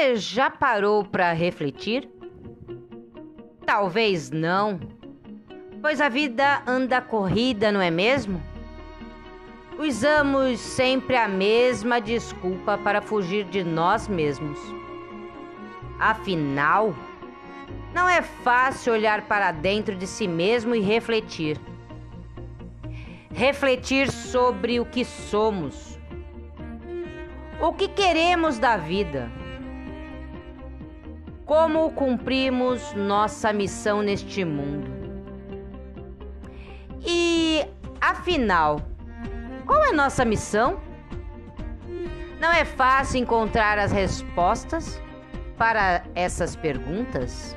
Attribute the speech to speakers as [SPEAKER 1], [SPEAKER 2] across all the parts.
[SPEAKER 1] Você já parou para refletir? Talvez não, pois a vida anda corrida, não é mesmo? Usamos sempre a mesma desculpa para fugir de nós mesmos. Afinal, não é fácil olhar para dentro de si mesmo e refletir. Refletir sobre o que somos, o que queremos da vida, como cumprimos nossa missão neste mundo. E, afinal, qual é nossa missão? Não é fácil encontrar as respostas para essas perguntas?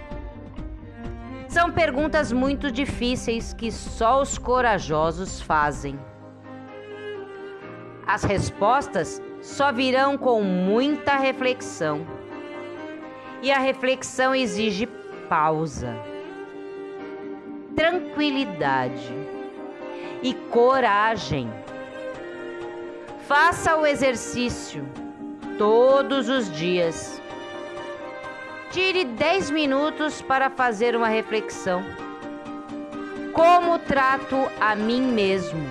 [SPEAKER 1] São perguntas muito difíceis que só os corajosos fazem. As respostas só virão com muita reflexão. E a reflexão exige pausa, tranquilidade e coragem. Faça o exercício todos os dias Tire 10 minutos para fazer uma reflexão. Como trato a mim mesmo?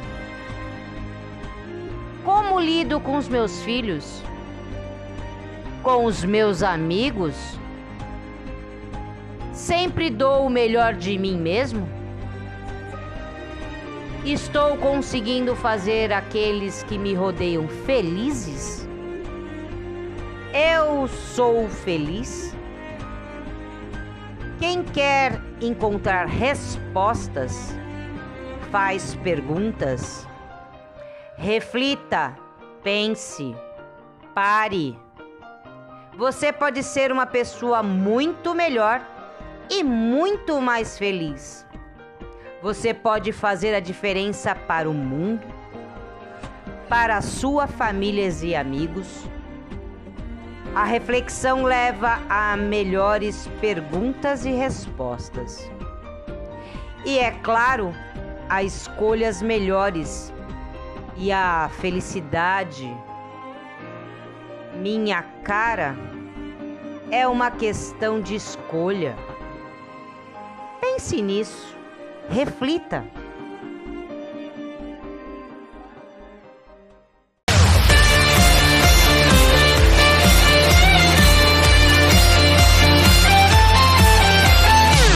[SPEAKER 1] Como lido com os meus filhos? Com os meus amigos? Sempre dou o melhor de mim mesmo? Estou conseguindo fazer aqueles que me rodeiam felizes? Eu sou feliz? Quem quer encontrar respostas, faz perguntas. Reflita, pense, pare. Você pode ser uma pessoa muito melhor e muito mais feliz. Você pode fazer a diferença para o mundo, para sua família e amigos a reflexão leva a melhores perguntas e respostas. E é claro, a escolhas melhores e a felicidade. Minha cara é uma questão de escolha. Pense nisso, reflita.